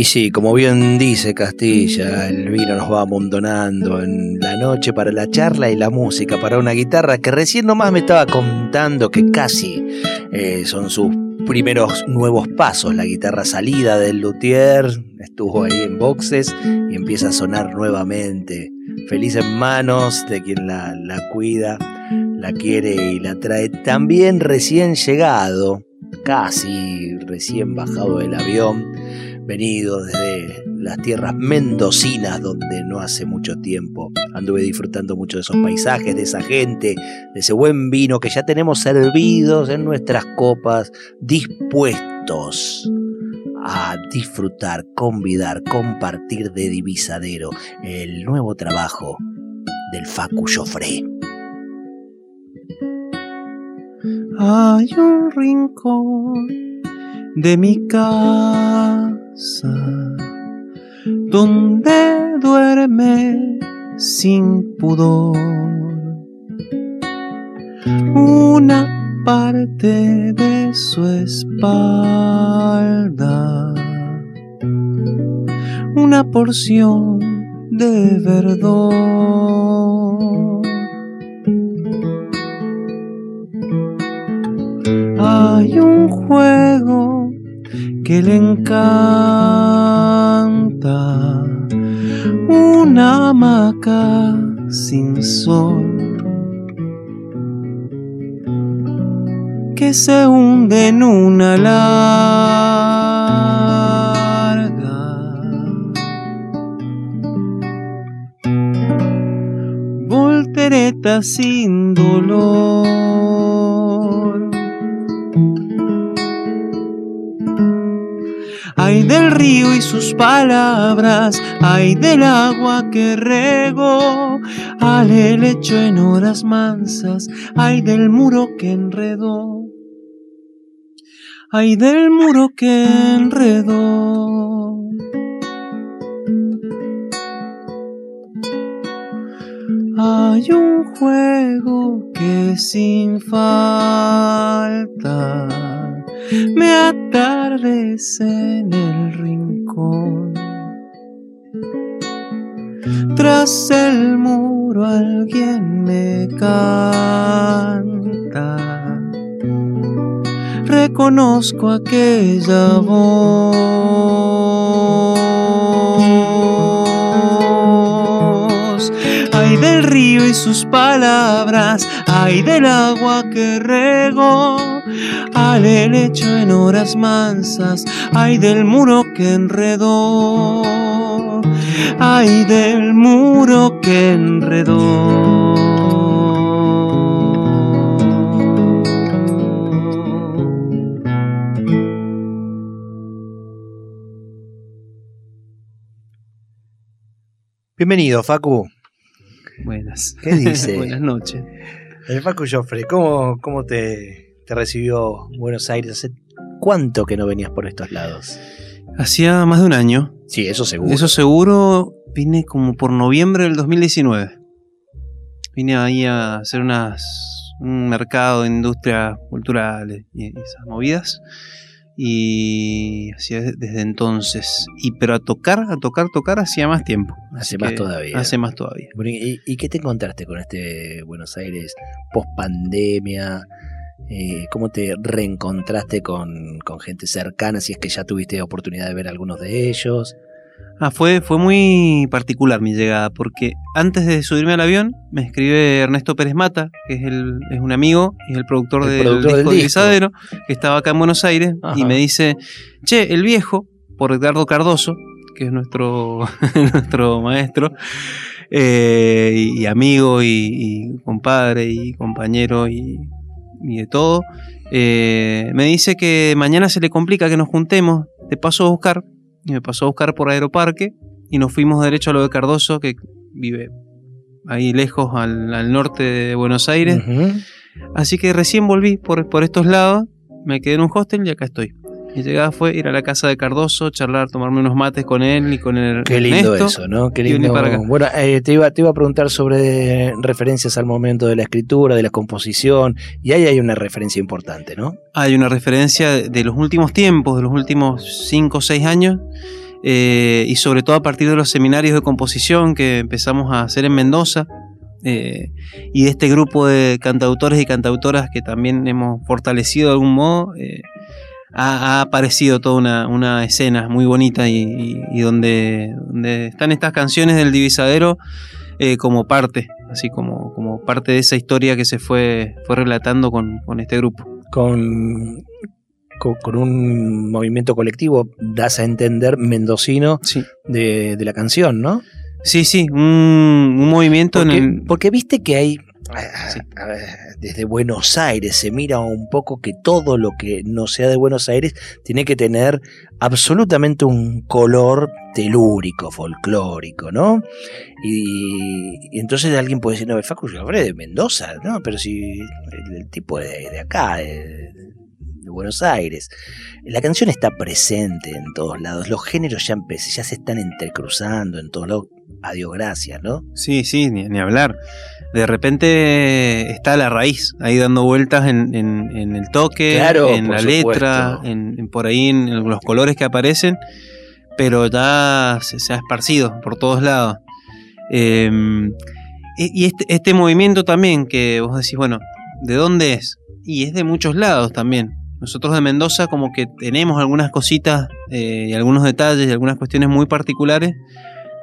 Y sí, como bien dice Castilla, el vino nos va amontonando en la noche para la charla y la música, para una guitarra que recién nomás me estaba contando que casi eh, son sus primeros nuevos pasos. La guitarra salida del luthier estuvo ahí en boxes y empieza a sonar nuevamente. Feliz en manos de quien la, la cuida, la quiere y la trae. También recién llegado, casi recién bajado del avión venido desde las tierras mendocinas donde no hace mucho tiempo anduve disfrutando mucho de esos paisajes, de esa gente, de ese buen vino que ya tenemos servidos en nuestras copas, dispuestos a disfrutar, convidar, compartir de Divisadero, el nuevo trabajo del Facu Joffre. Hay un rincón de mi casa donde duerme sin pudor una parte de su espalda, una porción de verdor. Hay un juego que le encanta una hamaca sin sol que se hunde en una larga voltereta sin dolor del río y sus palabras, ay del agua que rego, al helecho en horas mansas, ay del muro que enredó, ay del muro que enredó. Hay un juego que sin falta me atardece en el rincón. Tras el muro alguien me canta. Reconozco aquella voz. Ay del río y sus palabras, ay del agua que rego al helecho en horas mansas, ay del muro que enredó, ay del muro que enredó. Bienvenido, Facu. Buenas. ¿Qué dice? Buenas noches. El Facu Joffre, ¿cómo, cómo te, te recibió Buenos Aires? ¿Hace cuánto que no venías por estos lados? Hacía más de un año. Sí, eso seguro. Eso seguro, vine como por noviembre del 2019. Vine ahí a hacer unas, un mercado de industrias culturales y esas movidas. Y hacía desde entonces. Y pero a tocar, a tocar, tocar hacía más tiempo. Hace más todavía. Hace más todavía. ¿Y, y qué te encontraste con este Buenos Aires post pandemia? ¿Cómo te reencontraste con, con gente cercana? Si es que ya tuviste oportunidad de ver algunos de ellos. Ah, fue, fue muy particular mi llegada, porque antes de subirme al avión me escribe Ernesto Pérez Mata, que es, el, es un amigo y es el productor El del productor del disco disco. Guisadero, que estaba acá en Buenos Aires, Ajá. y me dice, che, el viejo, por Edgardo Cardoso, que es nuestro, nuestro maestro, eh, y, y amigo, y, y compadre, y compañero, y, y de todo, eh, me dice que mañana se le complica que nos juntemos, te paso a buscar y me pasó a buscar por Aeroparque y nos fuimos derecho a lo de Cardoso, que vive ahí lejos al, norte de Buenos Aires. Así que recién volví por, por estos lados, me quedé en un hostel y acá estoy. Mi llegada fue ir a la casa de Cardoso, charlar, tomarme unos mates con él y con el Qué lindo eso, ¿no? Qué lindo. Bueno, eh, te, iba, te iba a preguntar sobre referencias al momento de la escritura, de la composición, y ahí hay una referencia importante, ¿no? Hay una referencia de los últimos tiempos, de los últimos 5 o 6 años, eh, y sobre todo a partir de los seminarios de composición que empezamos a hacer en Mendoza. Eh, y de este grupo de cantautores y cantautoras que también hemos fortalecido de algún modo, ha, aparecido toda una, una, escena muy bonita y, donde, están estas canciones del divisadero eh, como parte, así como, como parte de esa historia que se fue, fue relatando con, este grupo. Con, con, un movimiento colectivo, das a entender mendocino de, la canción, ¿no? Sí, sí, un, movimiento en el... Porque viste que hay desde Buenos Aires se mira un poco que todo lo que no sea de Buenos Aires tiene que tener absolutamente un color telúrico, folclórico, ¿no? Y, entonces alguien puede decir, no, el Facu yo hablé de Mendoza, ¿no? Pero si el, tipo de, de acá, de, Buenos Aires. La canción está presente en todos lados, los géneros ya, ya se están entrecruzando en todos lados. Adiós, gracias, ¿no? Sí, sí, ni hablar de repente está la raíz ahí dando vueltas en, el toque, en la letra, en, por ahí en los colores que aparecen, pero ya se, ha esparcido por todos lados. Em, y este, este, movimiento también, que vos decís, bueno, ¿de dónde es? Y es de muchos lados también. Nosotros de Mendoza como que tenemos algunas cositas eh, y algunos detalles y algunas cuestiones muy particulares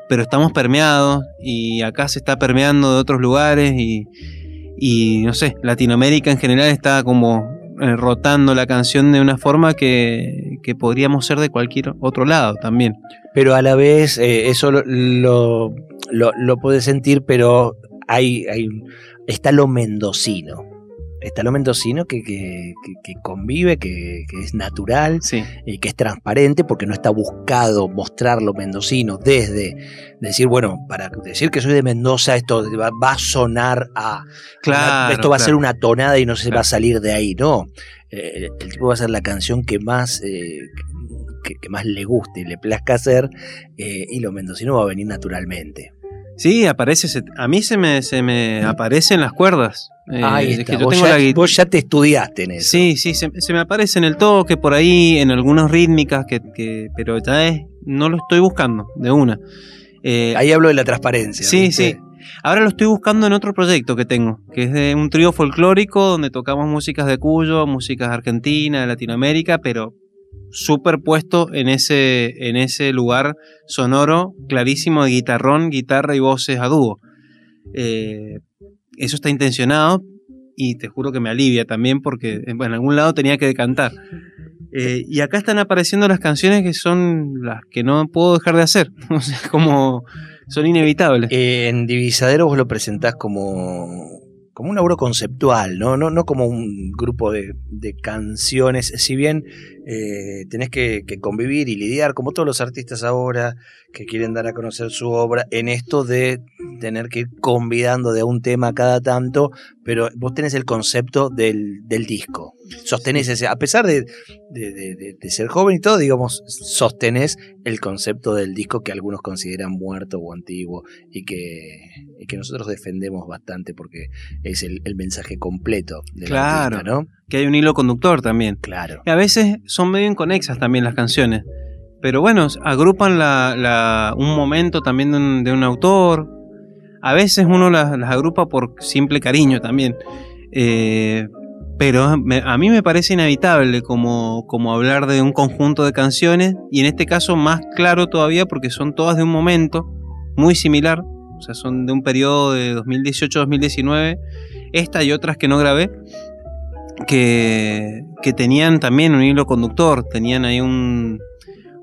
pero estamos permeados y acá se está permeando de otros lugares y, no sé, Latinoamérica en general está como eh, rotando la canción de una forma que, podríamos ser de cualquier otro lado también. Pero a la vez eh, eso lo, lo, lo, puedes sentir, pero hay, hay, está lo mendocino está lo mendocino que, que, convive, que, es natural y que es transparente porque no está buscado mostrar lo mendocino desde decir, bueno, para decir que soy de Mendoza, esto va, a sonar a... Claro, esto va a ser una tonada y no se va a salir de ahí, no. Eh, el, tipo va a ser la canción que más... Eh, que, más le guste y le plazca hacer, eh, y lo mendocino va a venir naturalmente. Sí, aparece, a mí se me, se me aparecen las cuerdas. Eh, que yo vos, ya, te estudiaste en eso. Sí, sí, se, me aparece en el toque, por ahí, en algunas rítmicas, que, pero ya es, no lo estoy buscando, de una. Eh, ahí hablo de la transparencia. Sí, sí. Ahora lo estoy buscando en otro proyecto que tengo, que es de un trío folclórico donde tocamos músicas de Cuyo, músicas de Argentina, de Latinoamérica, pero superpuesto en ese, en ese lugar sonoro clarísimo de guitarrón, guitarra y voces a dúo. Eh, eso está intencionado y te juro que me alivia también porque en algún lado tenía que decantar. Eh, y acá están apareciendo las canciones que son las que no puedo dejar de hacer. Como son inevitables. Eh, en Divisadero vos lo presentás como como un auro conceptual, ¿no? No, no como un grupo de, canciones, si bien eh, tenés que, convivir y lidiar, como todos los artistas ahora que quieren dar a conocer su obra, en esto de tener que ir convidando de un tema cada tanto, pero vos tenés el concepto del, disco. Sostenés ese, a pesar de, ser joven y todo, digamos, sostenés el concepto del disco que algunos consideran muerto o antiguo y que, que nosotros defendemos bastante porque es el, mensaje completo de claro, ¿no? Que hay un hilo conductor también. Claro. Y a veces son medio inconexas también las canciones. Pero bueno, agrupan la, un momento también de un autor, a veces uno las, agrupa por simple cariño también. Eh, pero a mí me parece inevitable como, como hablar de un conjunto de canciones y en este caso más claro todavía porque son todas de un momento muy similar, o sea, son de un periodo de 2018-2019, esta y otras que no grabé, que, que, tenían también un hilo conductor, tenían ahí un,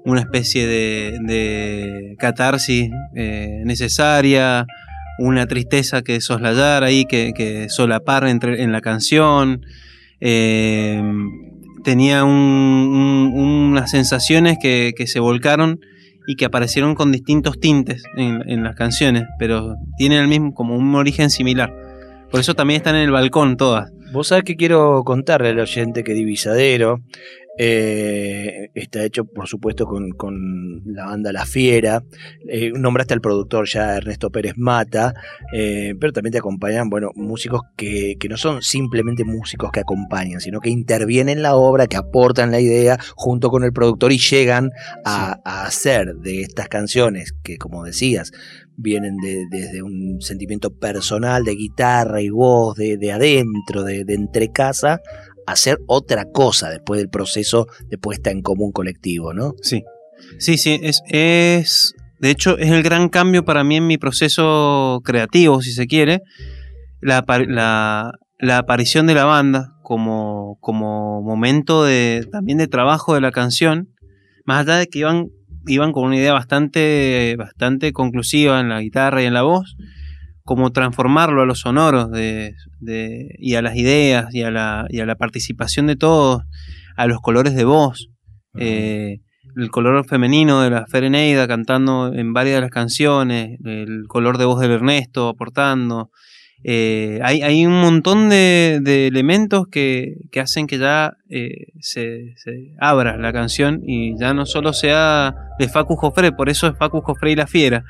una especie de, catarsis eh, necesaria, una tristeza que soslayar ahí, que, solapar entre, en la canción. Eh, tenía unas sensaciones que, se volcaron y que aparecieron con distintos tintes en, en las canciones, pero tienen el mismo, como un origen similar. Por eso también están en el balcón todas. Vos sabés que quiero contarle al oyente que Divisadero eh, está hecho, por supuesto, con, con la banda La Fiera. Eh, nombraste al productor ya Ernesto Pérez Mata, eh, pero también te acompañan, bueno, músicos que, que no son simplemente músicos que acompañan, sino que intervienen en la obra, que aportan la idea junto con el productor y llegan a, a hacer de estas canciones que, como decías, vienen de- desde un sentimiento personal de guitarra y voz, de, de adentro, de, de entre casa, hacer otra cosa después del proceso de puesta en común colectivo, ¿no? Sí, sí, sí, es, es, de hecho, es el gran cambio para mí en mi proceso creativo, si se quiere, la, la, la aparición de la banda como, como momento de, también de trabajo de la canción, más allá de que iban, iban con una idea bastante, bastante conclusiva en la guitarra y en la voz, como transformarlo a los sonoros de, de- y a las ideas y a, la, y a la participación de todos, a los colores de voz. Eh, el color femenino de la Fereneida cantando en varias de las canciones, el color de voz del Ernesto aportando. Eh, hay, hay un montón de, de elementos que, que hacen que ya eh, se, se abra la canción y ya no solo sea de Facu Jofre, por eso es Facu Jofre y la Fiera.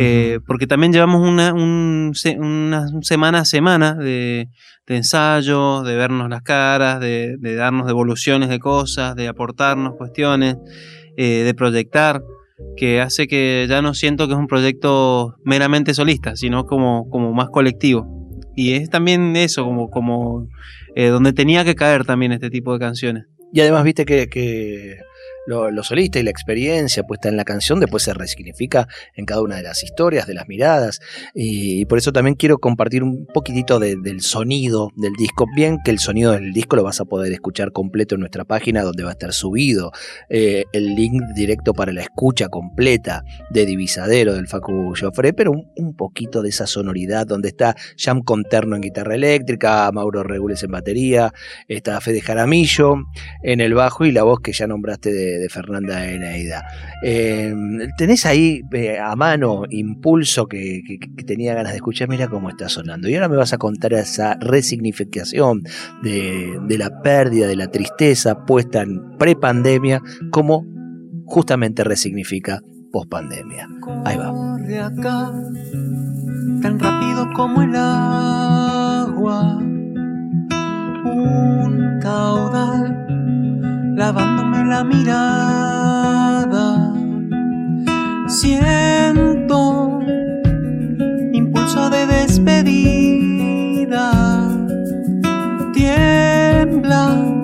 Eh, porque también llevamos una, un una semana a semana de, de ensayos, de vernos las caras, de, de darnos devoluciones de cosas, de aportarnos cuestiones, eh, de proyectar, que hace que ya no siento que es un proyecto meramente solista, sino como, como más colectivo. Y es también eso, como, como eh, donde tenía que caer también este tipo de canciones. Y además, viste que, que lo, lo solista y la experiencia puesta en la canción después se resignifica en cada una de las historias, de las miradas. Y, por eso también quiero compartir un poquitito de- del sonido del disco. Bien que el sonido del disco lo vas a poder escuchar completo en nuestra página donde va a estar subido eh, el link directo para la escucha completa de Divisadero del Facu Joffre, pero un, un poquito de esa sonoridad donde está Jam Conterno en guitarra eléctrica, Mauro Regules en batería, está Fede Jaramillo en el bajo y la voz que ya nombraste de, de Fernanda Eneida. Eh, ¿Tenés ahí eh, a mano impulso que, tenía ganas de escuchar? Mira cómo está sonando. Y ahora me vas a contar esa resignificación de, la pérdida, de la tristeza puesta en prepandemia, cómo justamente resignifica pospandemia. Ahí va. Tan rápido como el agua. Un caudal, lavándome la mirada. Siento impulso de despedida. Tiemblan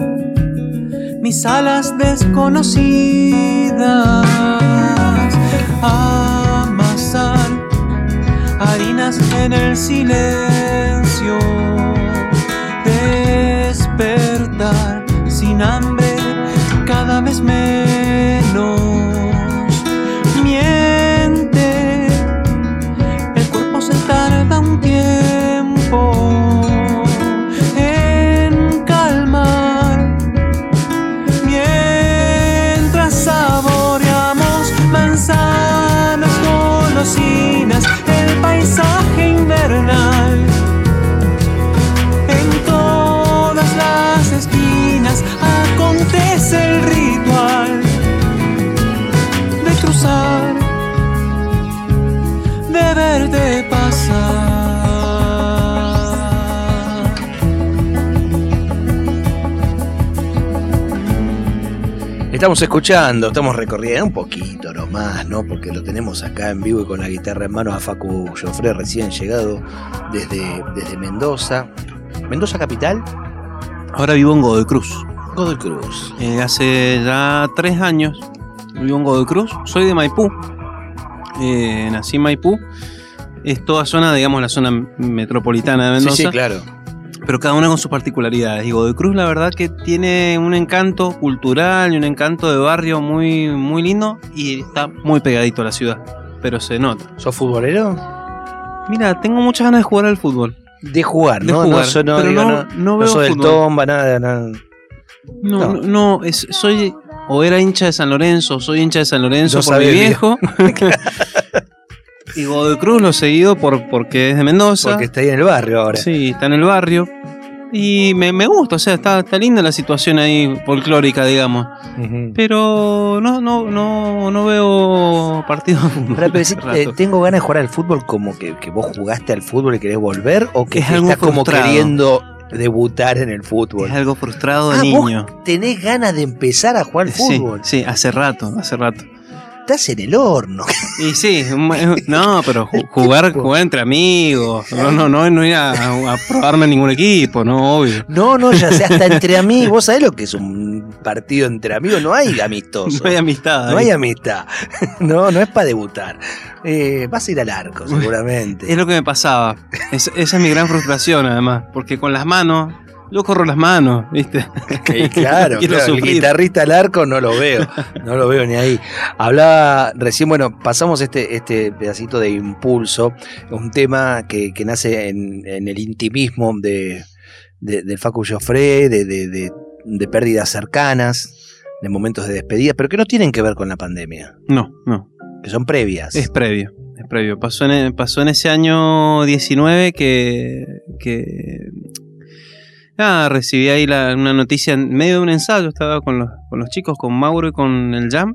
mis alas desconocidas. Amasar harinas en el silencio. Despertar sin hambre vez menos. Estamos escuchando, estamos recorriendo un poquito nomás, ¿no? Porque lo tenemos acá en vivo y con la guitarra en mano a Facu Joffre, recién llegado desde, desde Mendoza. ¿Mendoza capital? Ahora vivo en Godoy Cruz. Godoy Cruz. Eh, hace ya tres años vivo en Godoy Cruz. Soy de Maipú. Eh, nací en Maipú. Es toda zona, digamos, la zona metropolitana de Mendoza. Sí, sí, claro. Pero cada una con sus particularidades. Y Godoy Cruz, la verdad, que tiene un encanto cultural y un encanto de barrio muy, muy lindo. Y está muy pegadito a la ciudad. Pero se nota. ¿Sos futbolero? Mira, tengo muchas ganas de jugar al fútbol. De jugar, De ¿no? jugar, no, so- no, pero digo, no- no, no no veo sos del tomba, nada, nada. No, No. no, es- soy o era hincha de San Lorenzo, soy hincha de San Lorenzo No por mi viejo. y Godoy Cruz lo he seguido por, porque es de Mendoza. Porque está ahí en el barrio ahora. Sí, está en el barrio. Y me, me gusta, o sea, está, está linda la situación ahí folclórica, digamos. Pero no, no, no, no veo partido. Pará, pero decís, hace eh, tengo ganas de jugar al fútbol como que, que vos jugaste al fútbol y querés volver o que Es te algo estás como queriendo debutar en el fútbol. es algo frustrado de Ah, niño. vos tenés ganas de empezar a jugar al Sí, fútbol. sí, hace rato, hace rato. Estás en el horno. Y sí, no, pero ju- jugar, jugar entre amigos. No, no, no, no ir a, a probarme ningún equipo, no, obvio. No, no, ya sea hasta entre amigos. ¿Vos sabés lo que es un partido entre amigos? No hay amistoso. No hay amistad. No hay amistad. No, no es para debutar. Eh, vas a ir al arco, seguramente. Es lo que me pasaba. Es- esa es mi gran frustración, además. Porque con las manos, yo corro las manos, ¿viste? Claro, claro, el guitarrista al arco no lo veo, no lo veo ni ahí. Hablaba recién, bueno, pasamos este, este pedacito de impulso, un tema que, que nace en, en el intimismo de, de, del Facu Joffre, de, de, de- de pérdidas cercanas, de momentos de despedida, pero que no tienen que ver con la pandemia, No, no. que son previas. Es previo. Es previo. Pasó en, pasó en ese año 19 que. que nada, recibí ahí la- una noticia en medio de un ensayo. Estaba con los, con los chicos, con Mauro y con el Jam.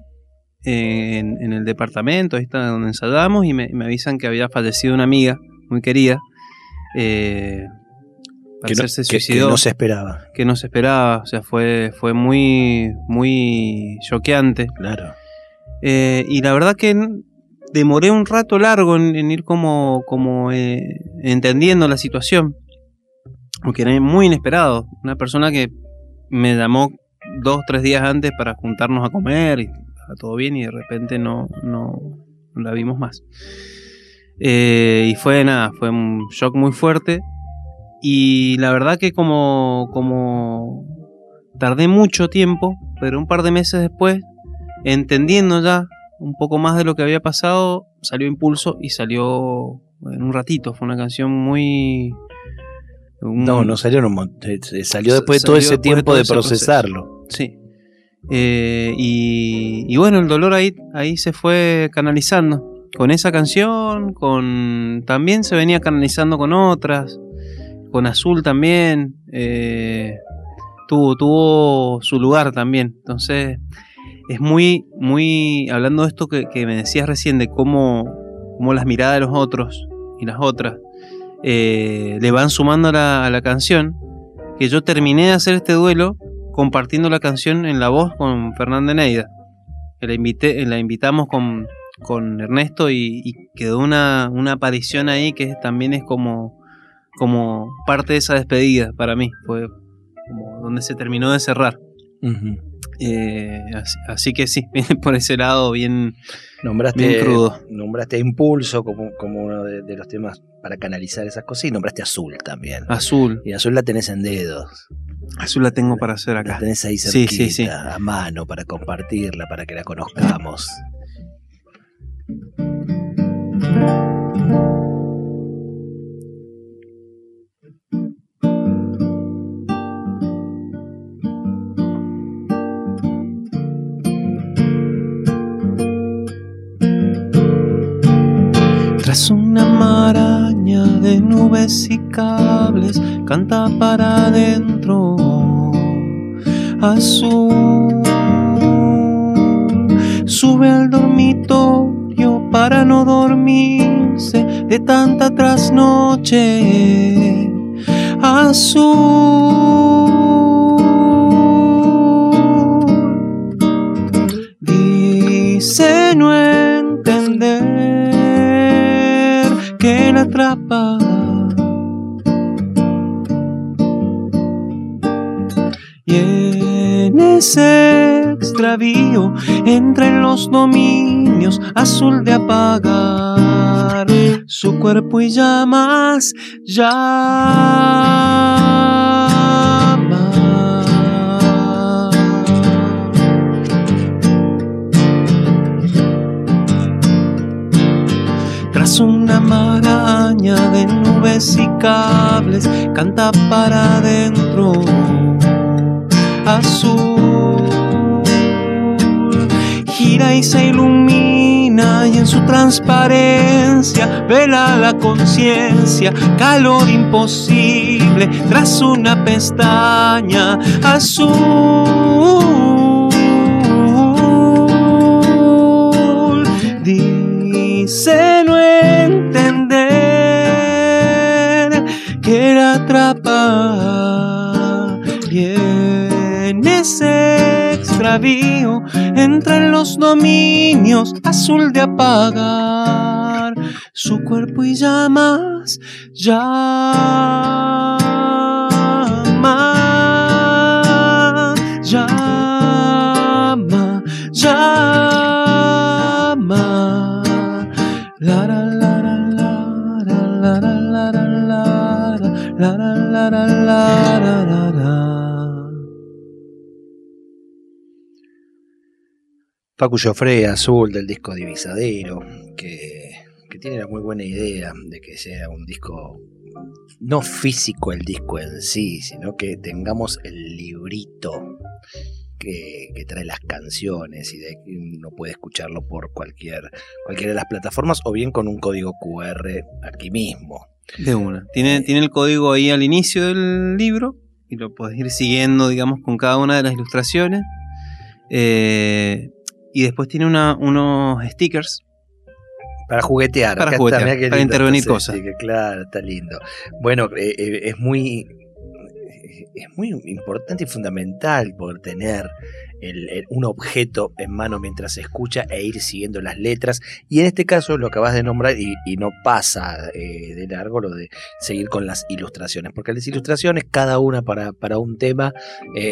eh, En, en el departamento, ahí está donde ensayábamos, y me, me avisan que había fallecido una amiga muy querida. Eh, que, no, se que- que suicidó no se esperaba. que no se esperaba, o sea, fue, fue muy, muy choqueante. Claro. Eh, y la verdad que demoré un rato largo en, en ir como, como eh, entendiendo la situación, porque era muy inesperado. Una persona que me llamó dos, tres días antes para juntarnos a comer y estaba todo bien y de repente no, no, no la vimos más. Eh, y fue nada, fue un shock muy fuerte. Y la verdad que como, como tardé mucho tiempo, pero un par de meses después, entendiendo ya un poco más de lo que había pasado, salió Impulso y salió en un ratito. Fue una canción muy... un- No, no salió en un mon- eh, eh, Salió Sa- después de todo ese de tiempo de proceso. procesarlo. Sí. Eh, y, y bueno, el dolor ahí, ahí se fue canalizando. Con esa canción, con también se venía canalizando con otras. Con Azul también. eh, tuvo, tuvo su lugar también. Entonces, es muy, muy. Hablando de esto que, que me decías recién, de cómo, cómo las miradas de los otros y las otras eh, le van sumando a la, a la canción. Que yo terminé de hacer este duelo compartiendo la canción en la voz con Fernanda Neida. La, invité, la invitamos con, con Ernesto y, quedó una, una aparición ahí que también es como, como parte de esa despedida para mí. Fue donde se terminó de cerrar. Eh, así, así que sí, viene por ese lado bien, Nombraste, bien crudo. nombraste a Impulso como, como uno de, de los temas para canalizar esas cosas y nombraste Azul también. Azul. Y Azul la tenés en dedos. Azul la tengo para hacer La acá. tenés ahí Sí, cerquita, sí, sí. a mano para compartirla, para que la conozcamos. canta para adentro azul. Sube al dormitorio para no dormirse de tanta trasnoche azul. Entre los dominios azul de apagar su cuerpo y llamas llama. Tras una maraña de nubes y cables, canta para adentro azul. Gira y se ilumina y en su transparencia vela la conciencia, calor imposible tras una pestaña azul. Dice no entender que la atrapa y en ese extravío entre los dominios azul de apagar su cuerpo y llamas, llama, llama, llama. La la Paco Joffre Azul del disco Divisadero, que, que tiene la muy buena idea de que sea un disco no físico el disco en sí, sino que tengamos el librito que, que trae las canciones y de uno puede escucharlo por cualquier, cualquiera de las plataformas o bien con un código QR aquí mismo. De una. Tiene, tiene el código ahí al inicio del libro y lo puedes ir siguiendo, digamos, con cada una de las ilustraciones. Eh, y después tiene una- unos stickers. Para juguetear, Para juguetear, para intervenir cosas. sí, que claro, está lindo. Bueno, eh, eh, es muy es muy importante y fundamental poder tener el- el- un objeto en mano mientras se escucha e ir siguiendo las letras. Y en este caso lo acabas de nombrar y, y no pasa eh, de largo lo de seguir con las ilustraciones, porque las ilustraciones, cada una para, para un tema,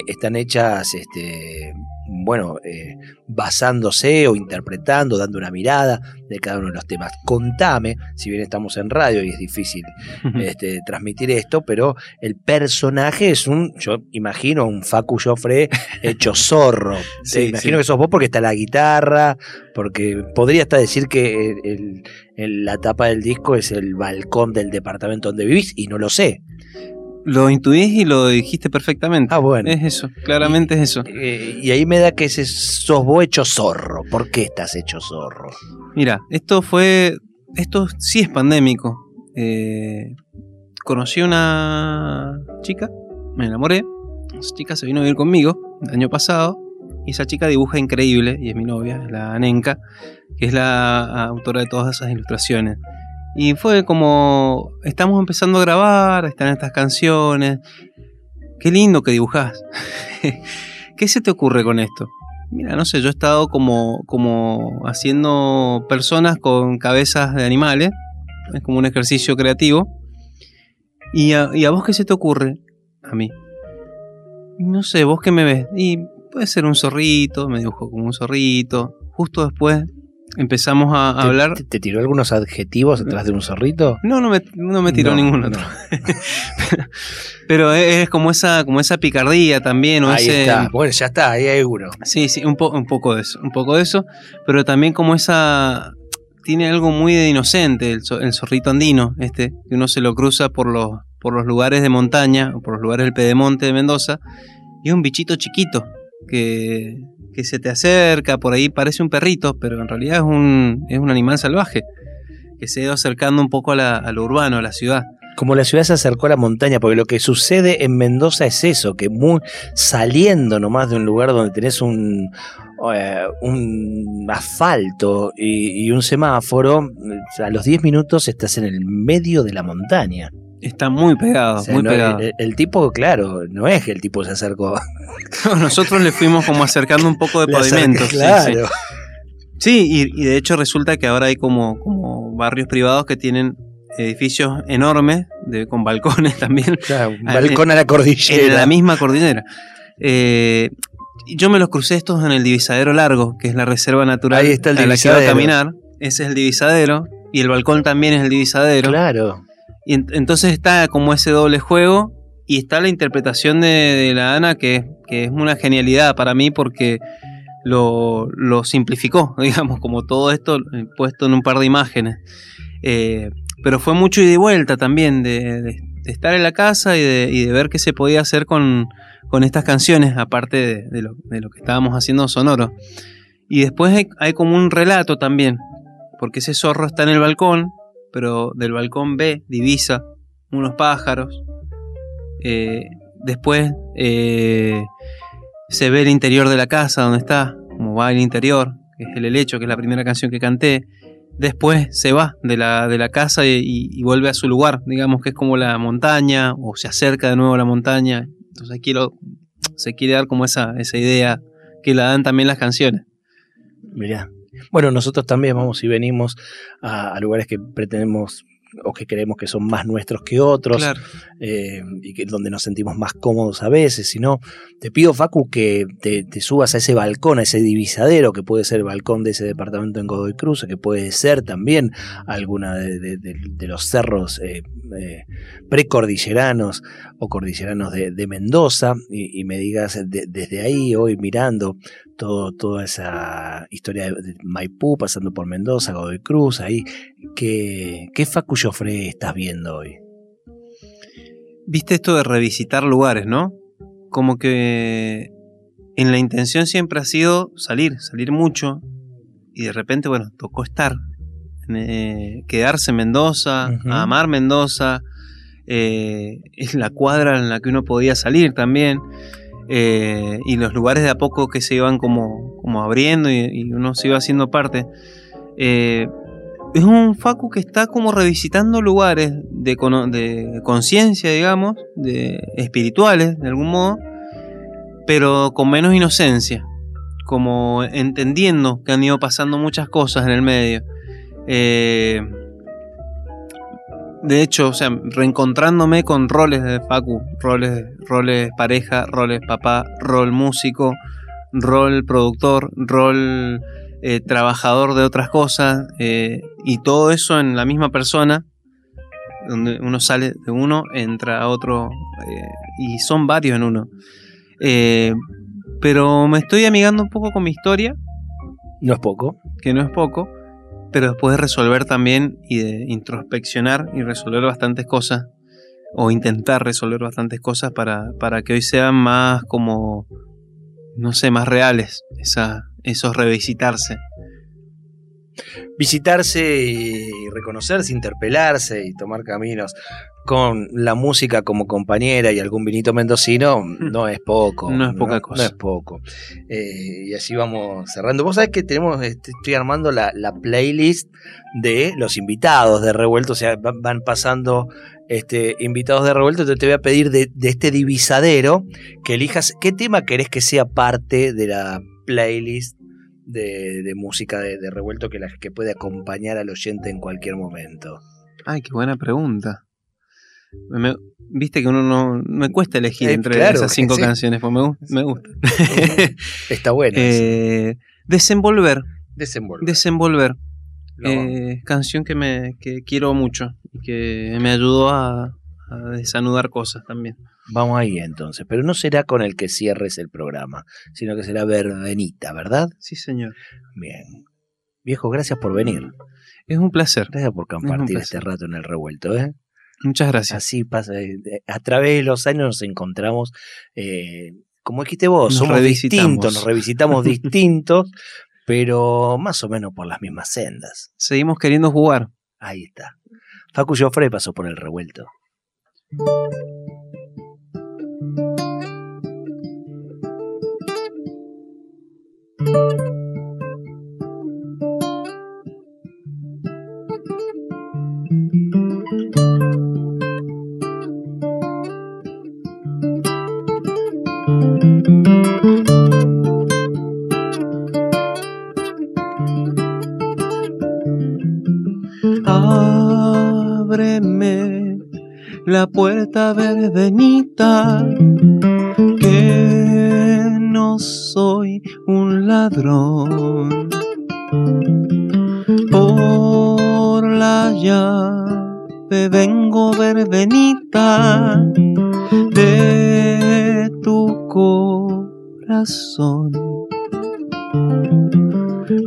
están hechas, este, bueno, eh, basándose o interpretando, dando una mirada de cada uno de los temas. Contame, si bien estamos en radio y es difícil este, transmitir esto, pero el personaje es un, yo imagino, un Facu Joffre hecho zorro. Te Sí, imagino sí. que sos vos porque está la guitarra, porque podría hasta decir que el- el- el- la tapa del disco es el balcón del departamento donde vivís y no lo sé. Lo intuís y lo dijiste perfectamente. Ah, bueno. Es eso, claramente es eso. Eh, y ahí me da que ese sos vos hecho zorro. ¿Por qué estás hecho zorro? Mira, esto fue. Esto sí es pandémico. Eh, conocí una chica, me enamoré. Esa chica se vino a vivir conmigo el año pasado. Y esa chica dibuja increíble, y es mi novia, la Nenka, que es la autora de todas esas ilustraciones. Y fue como. Estamos empezando a grabar, están estas canciones. Qué lindo que dibujás. ¿Qué se te ocurre con esto? Mira, no sé, yo he estado como, como haciendo personas con cabezas de animales. Es como un ejercicio creativo. ¿Y a, y a vos qué se te ocurre? A mí. No sé, vos qué me ves. Y puede ser un zorrito, me dibujo como un zorrito. Justo después empezamos a, a ¿Te- hablar. ¿Te, te tiró algunos adjetivos atrás de un zorrito? No, no me, no me tiró No, ningún no. otro. Pero es, como esa, como esa picardía también, o Ahí ese. está. Bueno, ya está, ahí hay uno. Sí, sí, un, po- un poco de eso, un poco de eso, pero también como esa tiene algo muy de inocente el zorrito andino, este, que uno se lo cruza por los por los lugares de montaña o por los lugares del Pedemonte de Mendoza y es un bichito chiquito que, que se te acerca, por ahí parece un perrito, pero en realidad es un, es un animal salvaje que se ha ido acercando un poco a, lo urbano, a la ciudad. Como la ciudad se acercó a la montaña, porque lo que sucede en Mendoza es eso, que muy, saliendo nomás de un lugar donde tenés un, eh, un asfalto y, y un semáforo, a los 10 minutos estás en el medio de la montaña. Está muy pegado, O sea, muy no- pegado. el, el tipo, claro, no es que el tipo se acercó. Nosotros le fuimos como acercando un poco de pavimento. sí, sí. y, y de hecho resulta que ahora hay como, como barrios privados que tienen edificios enormes, de, con balcones también, Claro, un Ah, balcón a la en cordillera. la misma cordillera. Eh, yo me los crucé estos en el divisadero largo, que es la reserva natural Ahí está el a la que iba a divisadero. caminar. Ese es el divisadero, y el balcón también es el divisadero. Claro. Y en- entonces está como ese doble juego y está la interpretación de, la Ana que, que es una genialidad para mí porque lo, lo simplificó, digamos, como todo esto puesto en un par de imágenes. Eh, pero fue mucho ida y vuelta también de, estar en la casa y de, ver qué se podía hacer con, con estas canciones, aparte lo, de lo que estábamos haciendo sonoro. Y después hay como un relato también, porque ese zorro está en el balcón, pero del balcón ve, divisa unos pájaros. Eh, después eh, se ve el interior de la casa donde está, como va el interior, que es el helecho, que es la primera canción que canté. Después se va de la, de la casa y, vuelve a su lugar, digamos que es como la montaña, o se acerca de nuevo a la montaña. Entonces quiero, se quiere dar como esa, esa idea que la dan también las canciones. Mirá. Bueno, nosotros también vamos y venimos a lugares que pretendemos o que creemos que son más nuestros que otros eh, y que donde nos sentimos más cómodos a veces, sino te pido Facu que te, subas a ese balcón, a ese divisadero que puede ser el balcón de ese departamento en Godoy Cruz, que puede ser también alguna de, los cerros eh, eh, precordilleranos o cordilleranos de, Mendoza y, me digas desde ahí hoy mirando todo, toda esa historia de Maipú pasando por Mendoza, Godoy Cruz, ahí, ¿qué, qué Facu Joffre estás viendo hoy? Viste esto de revisitar lugares, ¿no? Como que en la intención siempre ha sido salir, salir mucho, y de repente, bueno, tocó estar, eh, quedarse en Mendoza, amar Mendoza, eh, es la cuadra en la que uno podía salir también. Eh, y los lugares de a poco que se iban como, como abriendo y, uno se iba haciendo parte. Eh, es un Facu que está como revisitando lugares de, de conciencia, digamos, de espirituales, de algún modo, pero con menos inocencia, como entendiendo que han ido pasando muchas cosas en el medio. Eh, de hecho, o sea, reencontrándome con roles de Facu, roles, roles pareja, roles papá, rol músico, rol productor, rol eh, trabajador de otras cosas, eh, y todo eso en la misma persona, donde uno sale de uno, entra a otro, eh, y son varios en uno. pero me estoy amigando un poco con mi historia. No es poco. Que no es poco pero después de resolver también y de introspeccionar y resolver bastantes cosas, o intentar resolver bastantes cosas para, para que hoy sean más como, no sé, más reales, esos revisitarse. Visitarse y reconocerse, interpelarse y tomar caminos con la música como compañera y algún vinito mendocino no es poco. No es poca cosa. No es poco. Eh, y así vamos cerrando. Vos sabés que tenemos, este, estoy armando la, playlist de los invitados de Revuelto, o sea, van pasando este, invitados de Revuelto, entonces te voy a pedir de, este divisadero que elijas qué tema querés que sea parte de la playlist de, música de, Revuelto que, la, que puede acompañar al oyente en cualquier momento. Ay, qué buena pregunta. Viste que uno no me cuesta elegir eh, entre esas cinco canciones, pues me, gusta. Está bueno. Eh, desenvolver. Desenvolver. Desenvolver. Eh, canción que me que quiero mucho y que me ayudó a, a, desanudar cosas también. Vamos ahí entonces, pero no será con el que cierres el programa, sino que será Verdenita, ¿verdad? Sí, señor. Bien. Viejo, gracias por venir. Es un placer. Gracias por compartir este rato en el revuelto, ¿eh? Muchas gracias. Así pasa. Eh, a través de los años nos encontramos, eh, como dijiste vos, somos distintos, nos revisitamos distintos, pero más o menos por las mismas sendas. Seguimos queriendo jugar. Ahí está. Facu Joffre pasó por el revuelto.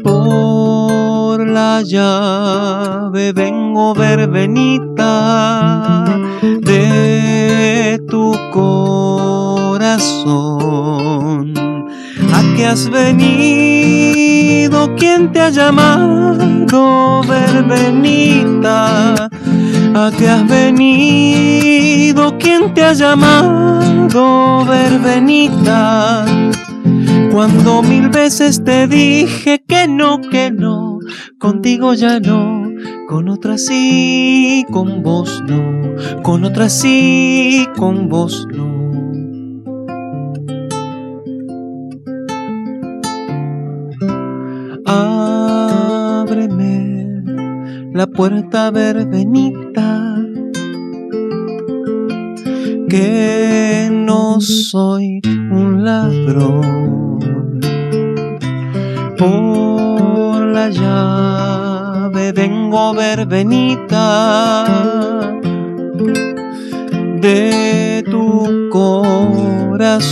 Por la llave vengo verbenita de tu corazón. A que has venido? ¿Quién te ha llamado, verbenita? ¿A qué has venido? ¿Quién te ha llamado, verbenita? Cuando mil veces te dije que no, que no, contigo ya no, con otra sí, con vos no, con otra sí, con vos no. Ábreme la puerta verbenita, que no soy un ladrón por la llave vengo verbenita de tu corazón.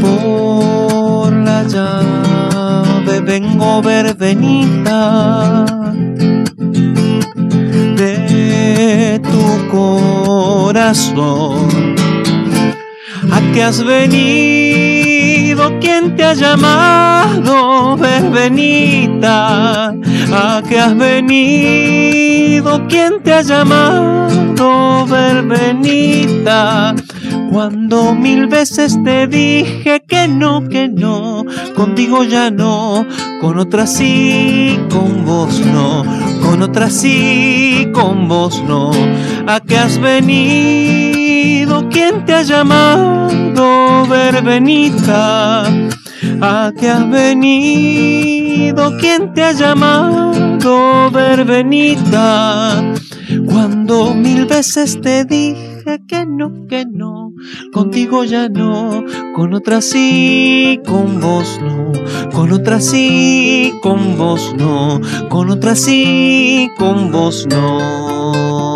Por la llave vengo verbenita corazón. ¿A qué has venido? ¿Quién te ha llamado, verbenita? ¿A qué has venido? ¿Quién te ha llamado, verbenita? Cuando mil veces te dije que no, que no, contigo ya no, con otra sí, con vos no, con otra sí, con vos no. ¿A qué has venido? ¿Quién te ha llamado, verbenita? ¿A qué has venido? ¿Quién te ha llamado, verbenita? Cuando mil veces te dije que no, que no, contigo ya no, con otra sí, con vos no, con otra sí, con vos no, con otra sí, con vos no.